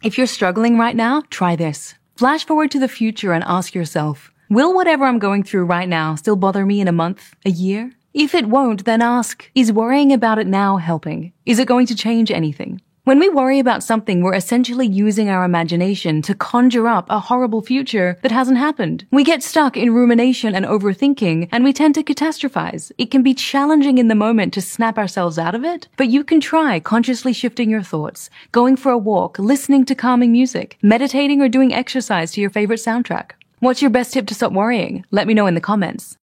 If you're struggling right now, try this. Flash forward to the future and ask yourself, will whatever I'm going through right now still bother me in a month, a year? If it won't, then ask, is worrying about it now helping? Is it going to change anything? When we worry about something, we're essentially using our imagination to conjure up a horrible future that hasn't happened. We get stuck in rumination and overthinking, and we tend to catastrophize. It can be challenging in the moment to snap ourselves out of it, but you can try consciously shifting your thoughts, going for a walk, listening to calming music, meditating or doing exercise to your favorite soundtrack. What's your best tip to stop worrying? Let me know in the comments.